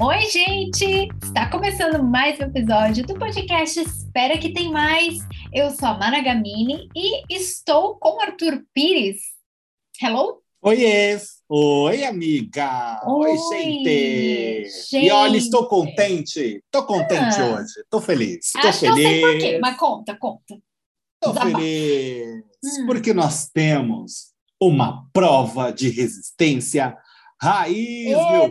Oi, gente! Está começando mais um episódio do podcast Espera que tem mais. Eu sou a Mana Gamini e estou com o Arthur Pires. Hello? Oi, Oi, amiga! Oi, Oi, gente. gente. E olha, estou contente. Estou contente Ah. hoje. Estou feliz. Estou Acho que eu sei por quê, feliz. mas conta, conta. Estou feliz. Hum. Porque nós temos uma prova de resistência raiz, Eba! meu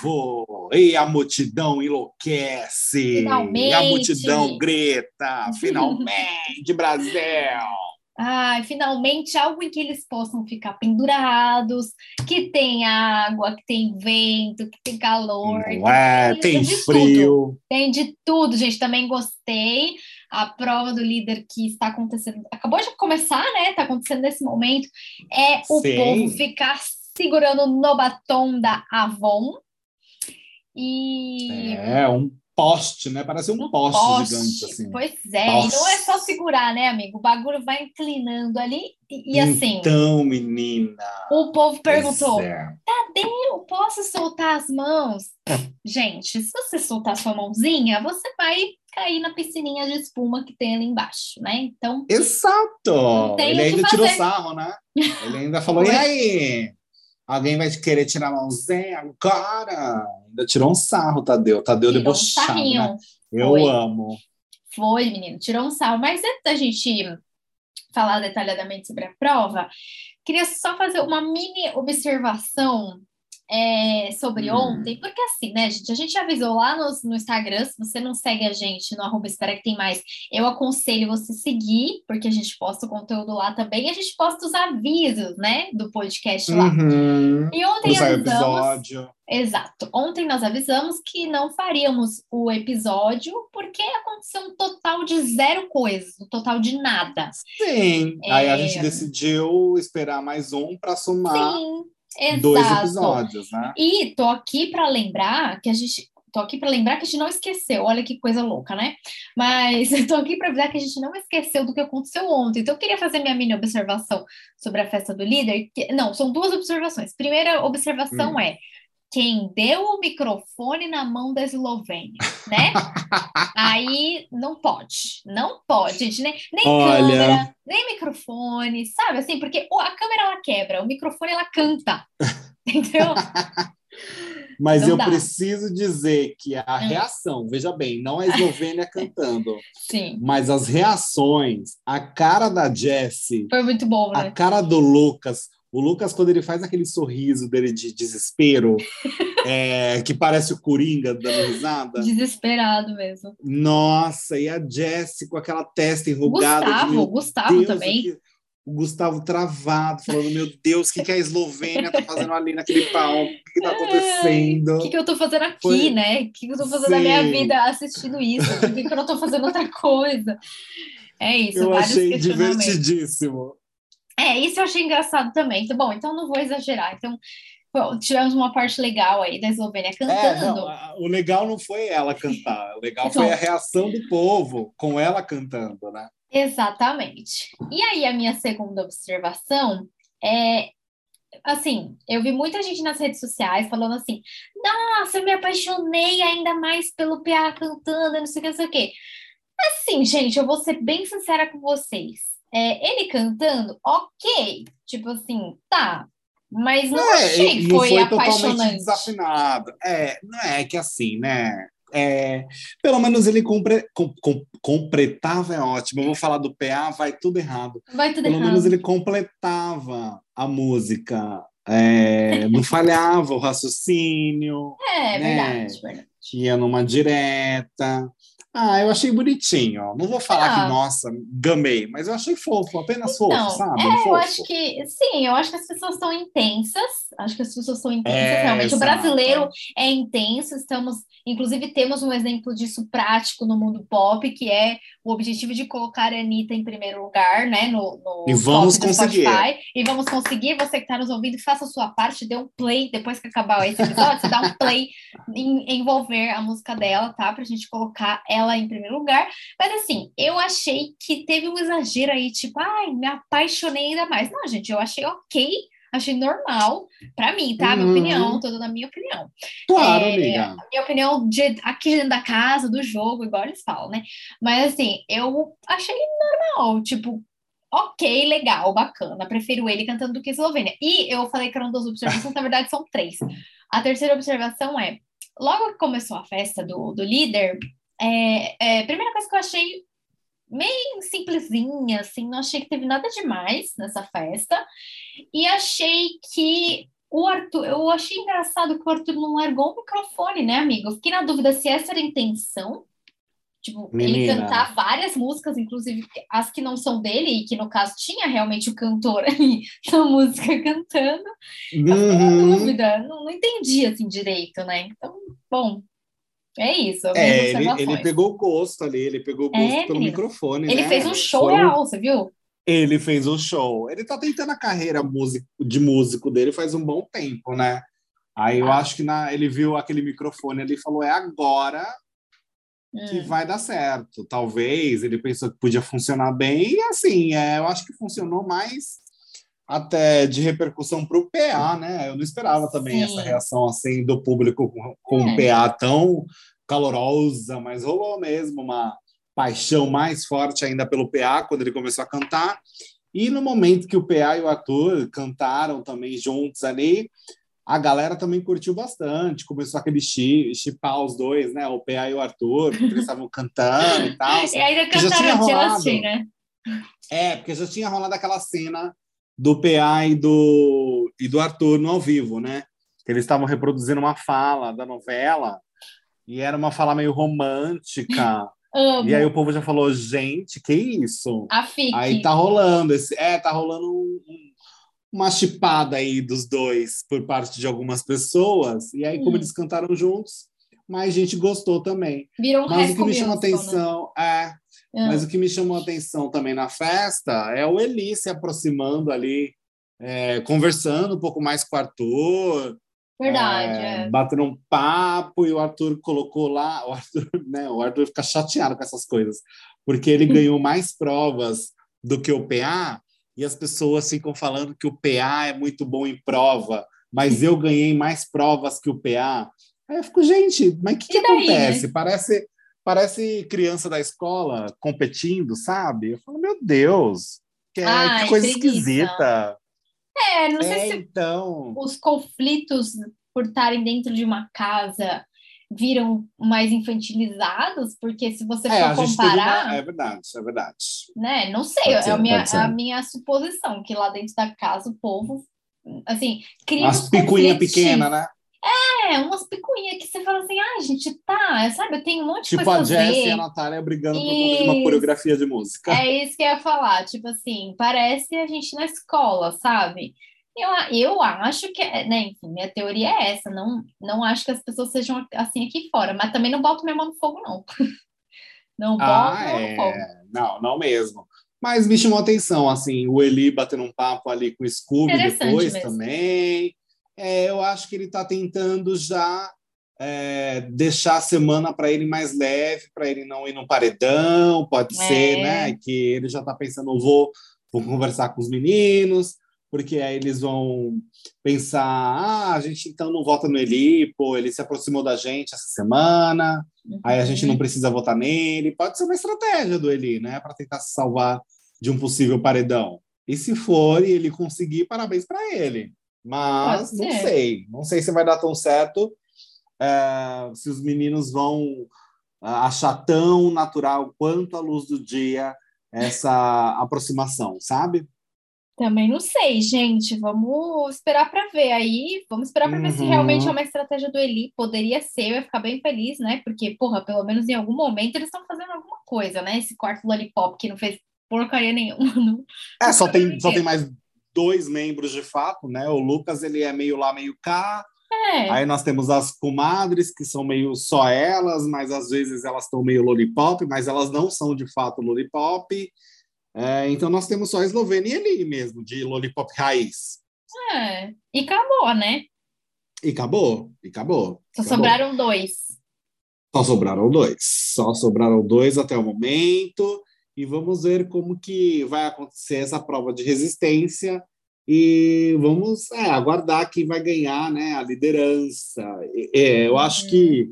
povo. E a multidão enlouquece. Finalmente. A multidão grita. Finalmente, Brasil! Ai, finalmente algo em que eles possam ficar pendurados, que tem água, que tem vento, que tem calor, que Não é? Tem tudo. frio. Tem de tudo, gente. Também gostei. A prova do líder que está acontecendo, acabou de começar, né? Está acontecendo nesse momento. É o Sim. povo ficar segurando no batom da Avon. E É, um poste, né? Parece um poste, poste. gigante, assim. Pois é, e não é só segurar, né, amigo? O bagulho vai inclinando ali e, e assim. Então, menina. O povo perguntou: é. eu posso soltar as mãos? Gente, se você soltar sua mãozinha, você vai cair na piscininha de espuma que tem ali embaixo, né? Então, Exato! Ele ainda tirou sarro, né? Ele ainda falou: e aí? Alguém vai querer tirar a mãozinha agora? Ainda tirou um sarro, Tadeu. Tadeu tirou um debochado, sarrinho. né? Eu Foi. amo. Foi, menino, tirou um sarro. Mas antes da gente falar detalhadamente sobre a prova, queria só fazer uma mini observação é, sobre Hum. ontem, porque assim, né, gente, a gente avisou lá no, no Instagram, se você não segue a gente no arroba espera que tem mais, eu aconselho você seguir, porque a gente posta o conteúdo lá também, e a gente posta os avisos, né, do podcast lá. Uhum. E ontem o avisamos, episódio. Exato. Ontem nós avisamos que não faríamos o episódio porque aconteceu um total de zero coisas, um total de nada. Sim. Aí a É. gente decidiu esperar mais um para somar Sim, exato. dois episódios, né? E tô aqui para lembrar que a gente tô aqui para lembrar que a gente não esqueceu. Olha que coisa louca, né? Mas eu tô aqui para avisar que a gente não esqueceu do que aconteceu ontem. Então eu queria fazer minha mini observação sobre a festa do líder. Não, são duas observações. Primeira observação Hum. é quem deu o microfone na mão da Eslovênia, né? Aí não pode, não pode, gente, nem, nem Olha. câmera, nem microfone, sabe assim? Porque a câmera ela quebra, o microfone ela canta, entendeu? Mas Não eu dá. preciso dizer que a Hum. reação, veja bem, não a Eslovênia cantando, Sim, mas as reações, a cara da Jessie, foi muito bom, a né? cara do Lucas. O Lucas, quando ele faz aquele sorriso dele de desespero, é, que parece o Coringa dando risada. Desesperado mesmo. Nossa, e a Jessie com aquela testa enrugada. de, Gustavo, meu Gustavo Deus, também. o que- O Gustavo travado, falando: Meu Deus, o que, que a Eslovênia tá fazendo ali naquele palco? O que, que tá acontecendo? O que, que eu tô fazendo aqui, Foi- né? O que, que eu tô fazendo na minha Sim. vida assistindo isso? Por que, que eu não tô fazendo outra coisa? É isso, Eu achei divertidíssimo. É, isso eu achei engraçado também. Então, bom, então não vou exagerar. Então, bom, tivemos uma parte legal aí da Eslovênia É, cantando. não, a- o legal não foi ela cantar, o legal Então- foi a reação do povo com ela cantando, né? Exatamente. E aí, a minha segunda observação é. Assim, eu vi muita gente nas redes sociais falando assim: nossa, eu me apaixonei ainda mais pelo PA cantando, não sei o que, não sei o que. Assim, gente, eu vou ser bem sincera com vocês. É, ele cantando, ok. Tipo assim, tá. Mas não achei que É, foi, foi apaixonante. desafinado. É, não é que assim, né? É, pelo menos ele compre, com, com- completava, é ótimo. Eu vou falar do PA, vai tudo errado. Vai tudo Pelo errado. menos ele completava a música, é, não falhava o raciocínio, É, né? verdade, verdade. ia numa direta. Ah, eu achei bonitinho. Não vou falar Ah. que, nossa, gamei, mas eu achei fofo, apenas Então, fofo, sabe? é, eu fofo. acho que sim, eu acho que as pessoas são intensas, acho que as pessoas são intensas, É, realmente. O exato. brasileiro é intenso, estamos, inclusive, temos um exemplo disso prático no mundo pop, que é o objetivo de colocar a Anitta em primeiro lugar, né? No, no E vamos conseguir. Spotify. E vamos conseguir. Você que está nos ouvindo, faça a sua parte, dê um play depois que acabar esse episódio, você dá um play em envolver a música dela, tá? Pra gente colocar ela em primeiro lugar. Mas assim, eu achei que teve um exagero aí, tipo, ai, me apaixonei ainda mais. Não, gente, eu achei ok. achei normal, para mim, tá? Minha Uhum. opinião, toda na minha opinião. Claro, É, amiga. Minha opinião de, aqui dentro da casa, do jogo, igual eles falam, né? Mas assim, eu achei normal, tipo, ok, legal, bacana. Prefiro ele cantando do que Eslovênia. E eu falei que eram duas observações, na verdade são três. A terceira observação é: logo que começou a festa do, do líder, é, é, primeira coisa que eu achei meio simplesinha, assim, não achei que teve nada demais nessa festa. E achei que o Arthur, eu achei engraçado que o Arthur não largou o microfone, né, amigo? Eu fiquei na dúvida se essa era a intenção. Tipo, ele Menina. cantar várias músicas, inclusive as que não são dele, e que no caso tinha realmente o cantor ali na música cantando. Eu fiquei na Uhum. dúvida, não, não entendi assim direito, né? Então, bom, é isso. É, ele, ele pegou o gosto ali, ele pegou o gosto É, pelo menino. microfone, Ele né? fez um show real, você viu? Ele fez o show. Ele tá tentando a carreira de músico dele faz um bom tempo, né? Aí eu Ah. acho que na, ele viu aquele microfone ali e falou: é agora que Hum. vai dar certo. Talvez ele pensou que podia funcionar bem, e assim, é, eu acho que funcionou mais até de repercussão para o PA, né? Eu não esperava também Sim. essa reação assim do público com, um É. PA tão calorosa, mas rolou mesmo uma paixão mais forte ainda pelo PA quando ele começou a cantar. E no momento que o PA e o Arthur cantaram também juntos ali, a galera também curtiu bastante, começou aquele chi- chipar os dois, né? O PA e o Arthur, porque eles estavam cantando e tal. E ainda que já tinha cantaram rolado. Né? É, porque já tinha rolado aquela cena do PA e do, e do Arthur no ao vivo, né? Eles estavam reproduzindo uma fala da novela e era uma fala meio romântica. Amo. e aí o povo já falou, gente, que isso? A. Aí tá rolando esse, é, tá rolando um- um- uma chipada aí dos dois por parte de algumas pessoas. E aí, como Hum. eles cantaram juntos, mais gente gostou também. Virou um Mas o que me chamou Musical, né? É mas o que me chamou a atenção também na festa é o Eli se aproximando ali, é, conversando um pouco mais com o Arthur, Verdade, é, é. batendo um papo, e o Arthur colocou lá, o Arthur, né, o Arthur fica chateado com essas coisas, porque ele ganhou mais provas do que o PA, e as pessoas ficam falando que o PA é muito bom em prova, mas eu ganhei mais provas que o PA. Aí eu fico, gente, mas o que, que E daí, né? acontece? Parece, parece criança da escola competindo, sabe? Eu falo, meu Deus, que, é- Ai, que coisa preguiça. esquisita. É, não sei É, se então. os conflitos por estarem dentro de uma casa viram mais infantilizados, porque se você É, for comparar, uma... É verdade, é verdade. né? Não sei, Pode é, ser, a minha, a minha suposição, que lá dentro da casa o povo, assim, cria As uns picuinha conflitos pequena, né? É, umas picuinhas que você fala assim, ah, gente, tá, sabe, eu tenho um monte de Tipo coisa a pra Jess e a Natália brigando por conta de uma Isso. coreografia de música. É isso que eu ia falar, tipo assim, parece a gente na escola, sabe? Eu, a- eu acho que, é- né, enfim, minha teoria é essa, não, não acho que as pessoas sejam assim aqui fora, mas também não boto minha mão no fogo, não. Não boto Ah, mão no fogo. é. Não, não mesmo. Mas me chamou a atenção, assim, o Eli batendo um papo ali com o Scooby depois mesmo. também. É, eu acho que ele está tentando já é, deixar a semana para ele mais leve, para ele não ir no paredão, pode É. ser, né? Que ele já está pensando, vou, vou conversar com os meninos, porque aí eles vão pensar, ah, a gente então não vota no Eli, pô, ele se aproximou da gente essa semana, Aí a gente Uhum. não precisa votar nele. Pode ser uma estratégia do Eli, né? Para tentar se salvar de um possível paredão. E se for e ele conseguir, parabéns para ele. Mas não sei. Não sei se vai dar tão certo. é, se os meninos vão ah, achar tão natural quanto a luz do dia essa aproximação, sabe? Também não sei, gente. Vamos esperar para ver aí. Vamos esperar para ver se Uhum. realmente é uma estratégia do Eli. Poderia ser, eu ia ficar bem feliz, né? Porque, porra, pelo menos em algum momento eles estão fazendo alguma coisa, né? Esse quarto Lollipop que não fez porcaria nenhuma. Não. É, só tem, só tem mais dois membros de fato, né? O Lucas, ele é meio lá, meio cá. É, Aí nós temos as comadres, que são meio só elas, mas às vezes elas estão meio lollipop, mas elas não são de fato lollipop. É, então nós temos só a Eslovênia e Eli mesmo, de lollipop raiz. é. E acabou, né? E acabou, e acabou. Só acabou. sobraram dois. Só sobraram dois. Só sobraram dois até o momento. E vamos ver como que vai acontecer essa prova de resistência. e vamos é, aguardar quem vai ganhar né, a liderança. É, eu acho que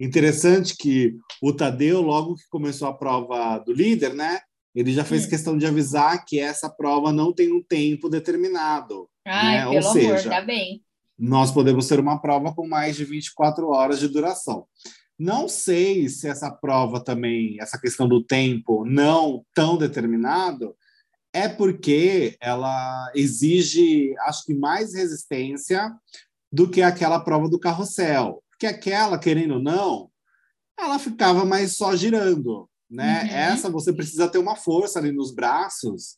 interessante que o Tadeu, logo que começou a prova do líder, né, ele já fez hum. questão de avisar que essa prova não tem um tempo determinado. Ai, né? pelo Ou seja, amor, tá bem. nós podemos ter uma prova com mais de 24 horas de duração. Não sei se essa prova também, essa questão do tempo não tão determinado, é porque ela exige, acho que, mais resistência do que aquela prova do carrossel. Porque aquela, querendo ou não, ela ficava mais só girando, né? Uhum. Essa você precisa ter uma força ali nos braços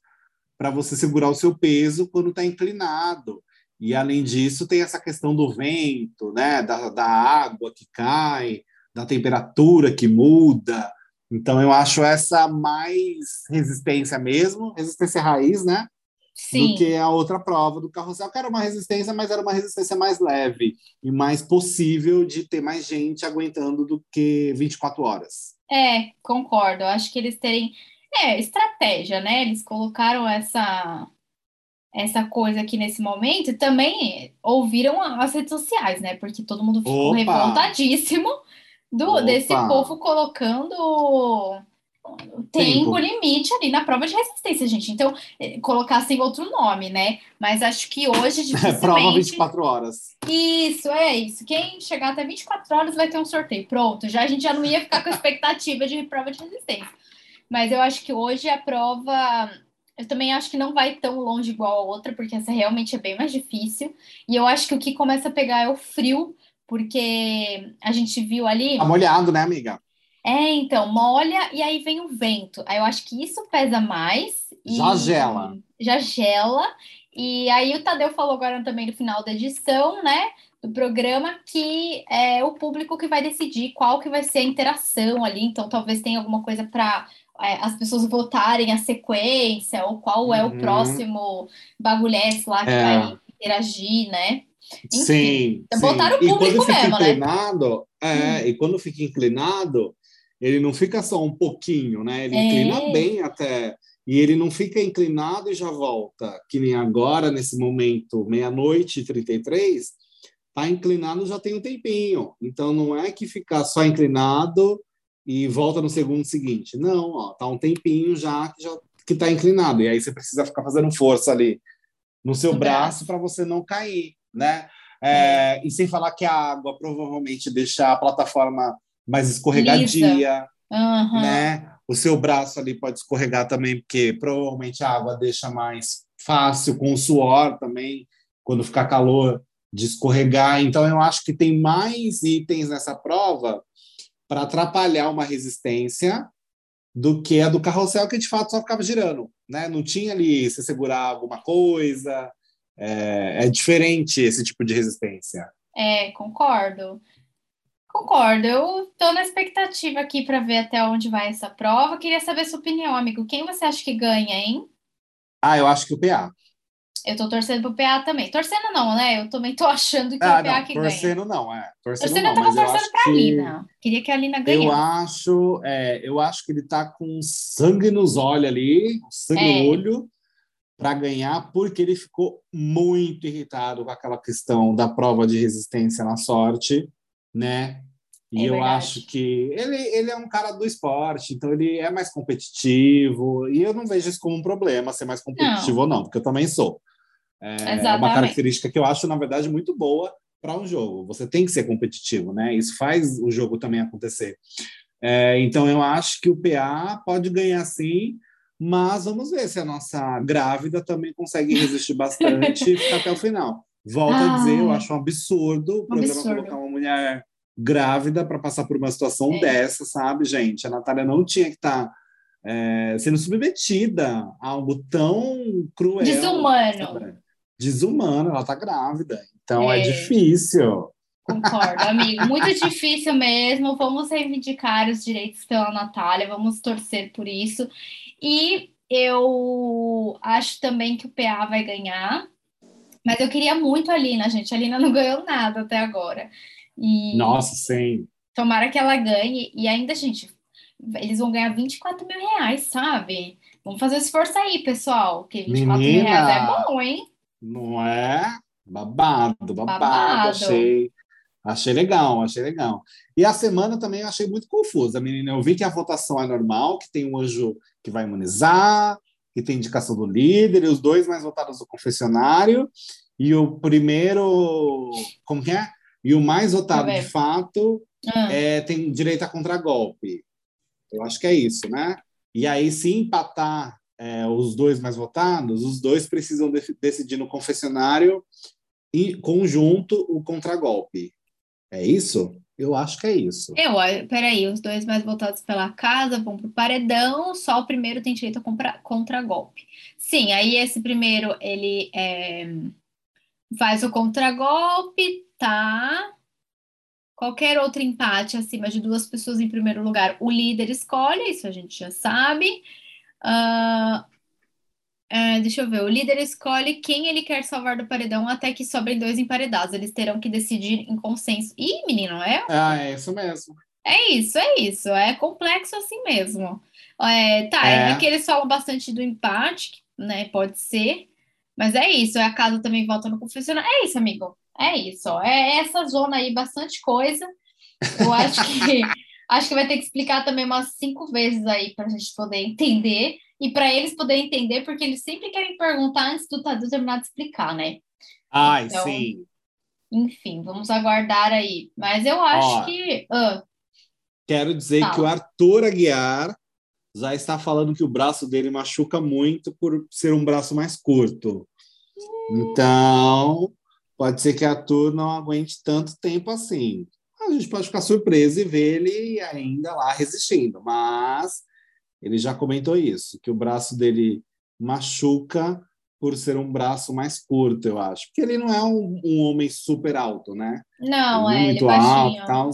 para você segurar o seu peso quando está inclinado. E além disso, tem essa questão do vento, né? Da, da água que cai, da temperatura que muda. Então, eu acho essa mais resistência mesmo, resistência raiz, né? Sim. Do que a outra prova do carrossel, que era uma resistência, mas era uma resistência mais leve e mais possível de ter mais gente aguentando do que 24 horas. É, concordo. Eu acho que eles terem. É, estratégia, né? Eles colocaram essa essa coisa aqui nesse momento e também ouviram as redes sociais, né? Porque todo mundo ficou Opa! revoltadíssimo do, desse povo colocando tempo, limite ali na prova de resistência, gente. Então, eh, colocar sem outro nome, né? Mas acho que hoje dificilmente... prova 24 horas. Isso, é isso. Quem chegar até 24 horas vai ter um sorteio. Pronto, já a gente já não ia ficar com a expectativa de prova de resistência. Mas eu acho que hoje a prova eu também acho que não vai tão longe igual a outra, porque essa realmente é bem mais difícil. E eu acho que o que começa a pegar é o frio, porque a gente viu ali. Tá molhado, né, amiga? É, então, molha e aí vem o vento. Aí eu acho que isso pesa mais. Já gela. Já gela. E aí o Tadeu falou agora também no final da edição, né? Do programa, que é o público que vai decidir qual que vai ser a interação ali. Então, talvez tenha alguma coisa para é, as pessoas votarem a sequência, ou qual é o uhum. próximo bagulhete lá que é. vai interagir, né? Enfim, sim, então botaram o público e quando fica mesmo, né? inclinado, né? É, hum. e quando fica inclinado, ele não fica só um pouquinho, né? Ele é. inclina bem até. E ele não fica inclinado e já volta, que nem agora, nesse momento, meia-noite e 33, tá inclinado já tem um tempinho. Então não é que fica só inclinado e volta no segundo seguinte. Não, ó, tá um tempinho já que já que tá inclinado. E aí você precisa ficar fazendo força ali no seu braço para você não cair né? É, é, e sem falar que a água provavelmente deixa a plataforma mais escorregadia, uhum. né? O seu braço ali pode escorregar também, porque provavelmente a água deixa mais fácil com o suor também, quando ficar calor, de escorregar. Então, eu acho que tem mais itens nessa prova para atrapalhar uma resistência do que a do carrossel, que de fato só ficava girando. Né? Não tinha ali se segurar alguma coisa, é, é diferente esse tipo de resistência. É, concordo. Concordo. Eu estou na expectativa aqui para ver até onde vai essa prova. Queria saber sua opinião, amigo. Quem você acha que ganha, hein? Ah, eu acho que o PA. Eu tô torcendo pro PA também. Torcendo não, né? Eu também tô achando que ah, o PA não, que torcendo ganha. Torcendo não, é. Torcendo, torcendo não, eu tava torcendo pra que... Alina. Queria que a Alina ganhasse. Eu acho, é, eu acho que ele tá com sangue nos olhos ali, sangue é. no olho para ganhar, porque ele ficou muito irritado com aquela questão da prova de resistência na sorte, né? E é eu acho que ele, ele é um cara do esporte, então ele é mais competitivo, e eu não vejo isso como um problema ser mais competitivo não. ou não, porque eu também sou. É uma característica que eu acho, na verdade, muito boa para um jogo. Você tem que ser competitivo, né? Isso faz o jogo também acontecer. É, então, eu acho que o PA pode ganhar sim, mas vamos ver se a nossa grávida também consegue resistir bastante e ficar até o final. Volto ah, a dizer, eu acho um absurdo o programa absurdo. colocar uma mulher grávida para passar por uma situação é. dessa, sabe, gente? A Natália não tinha que estar tá, é, sendo submetida a algo tão cruel. Desumano. Sabe? Desumano, ela está grávida. Então é, é difícil. Concordo, amigo. Muito difícil mesmo. Vamos reivindicar os direitos pela Natália, vamos torcer por isso. E eu acho também que o PA vai ganhar. Mas eu queria muito a Lina, gente. A Lina não ganhou nada até agora. E Nossa, sim. Tomara que ela ganhe. E ainda, gente, eles vão ganhar 24 mil reais, sabe? Vamos fazer esforço aí, pessoal. Que 24 Menina, mil reais é bom, hein? Não é? Babado, babado, Babado. achei. Achei legal, achei legal. E a semana também eu achei muito confusa, menina. Eu vi que a votação é normal, que tem um anjo que vai imunizar, que tem indicação do líder, e os dois mais votados do confessionário, e o primeiro. Como que é? E o mais votado de fato Ah, é, tem direito a contragolpe. Eu acho que é isso, né? E aí, se empatar é, os dois mais votados, os dois precisam de- decidir no confessionário e conjunto o contragolpe. É isso? Eu acho que é isso. Eu, peraí, os dois mais votados pela casa vão pro paredão, só o primeiro tem direito a compra- contragolpe. Sim, aí esse primeiro, ele é, faz o contragolpe, tá? Qualquer outro empate acima de duas pessoas em primeiro lugar, o líder escolhe, isso a gente já sabe. Ah, é, deixa eu ver, o líder escolhe quem ele quer salvar do paredão até que sobrem dois emparedados. Eles terão que decidir em consenso. Ih, menino, é Ah, é isso mesmo. é isso, é isso. É complexo assim mesmo. É, tá, é. É. aqui eles falam bastante do empate, né? Pode ser. Mas é isso. A casa também volta no confessionário. É isso, amigo. É isso. ó. É essa zona aí, bastante coisa. Eu acho que acho que vai ter que explicar também umas cinco vezes aí para a gente poder entender e para eles poderem entender, porque eles sempre querem perguntar antes do Tadu terminar de explicar, né? Ai, Então, sim. Enfim, vamos aguardar aí. Mas eu acho Ó, que. ah, Quero dizer Fala. que o Arthur Aguiar já está falando que o braço dele machuca muito por ser um braço mais curto. Então, pode ser que Arthur não aguente tanto tempo assim. A gente pode ficar surpreso e ver ele ainda lá resistindo, mas ele já comentou isso, que o braço dele machuca por ser um braço mais curto, eu acho. Porque ele não é um, um homem super alto, né? não, Ele é, ele muito é alto baixinho. e tal.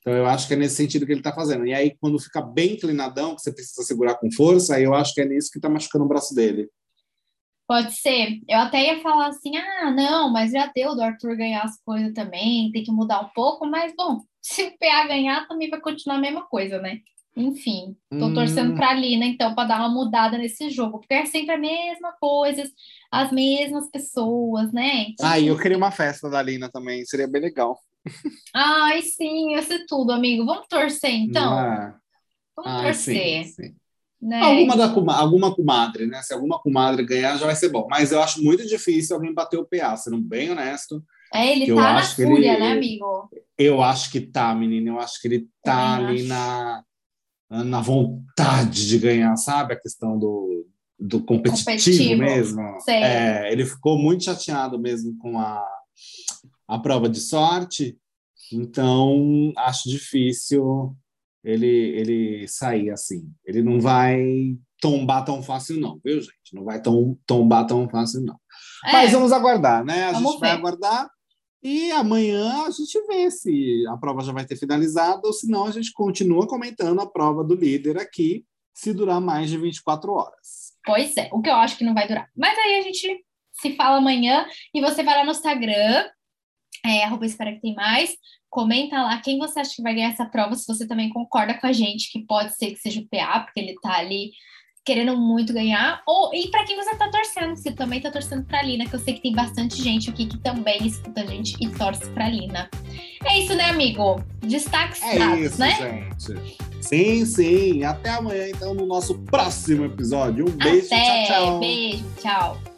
Então, eu acho que é nesse sentido que ele está fazendo. E aí, quando fica bem inclinadão, que você precisa segurar com força, aí eu acho que é nisso que está machucando o braço dele. Pode ser. Eu até ia falar assim: ah, não, mas já deu do Arthur ganhar as coisas também, tem que mudar um pouco, mas bom, se o PA ganhar, também vai continuar a mesma coisa, né? Enfim, tô Hum. torcendo pra Lina, então, pra dar uma mudada nesse jogo, porque é sempre a mesma coisa, as mesmas pessoas, né? Então, Ah, eu queria uma festa da Lina também, seria bem legal. Ai, sim, ia ser tudo, amigo. Vamos torcer, então? É? Vamos torcer, sim, sim. né? Alguma, da, cuma- alguma comadre, né? Se alguma comadre ganhar, já vai ser bom. Mas eu acho muito difícil alguém bater o PA, sendo bem honesto. É, ele eu tá na acho que fúria, ele- né, amigo? Eu acho que tá, menina. Eu acho que ele tá Também ali acho. na, na vontade de ganhar, sabe? A questão do, do competitivo, Competitivo, mesmo. É, ele ficou muito chateado mesmo com a, a prova de sorte. Então, acho difícil ele, ele sair assim. Ele não vai tombar tão fácil, não, viu, gente? Não vai tom, tombar tão fácil, não. É, Mas vamos aguardar, né? A Vamos gente vai ver. aguardar e amanhã a gente vê se a prova já vai ter finalizado ou se não a gente continua comentando a prova do líder aqui, se durar mais de 24 horas. Pois é, o que eu acho que não vai durar. Mas aí a gente se fala amanhã e você vai lá no Instagram, é, arroba espera que tem mais, comenta lá quem você acha que vai ganhar essa prova, se você também concorda com a gente que pode ser que seja o PA, porque ele tá ali querendo muito ganhar, ou e para quem você tá torcendo, se também tá torcendo pra Lina, que eu sei que tem bastante gente aqui que também escuta a gente e torce pra Lina. É isso, né, amigo? Destaques É dados, isso, né? gente. Sim, sim. Até amanhã, então, no nosso próximo episódio. Um beijo, Até, tchau, tchau. beijo, tchau.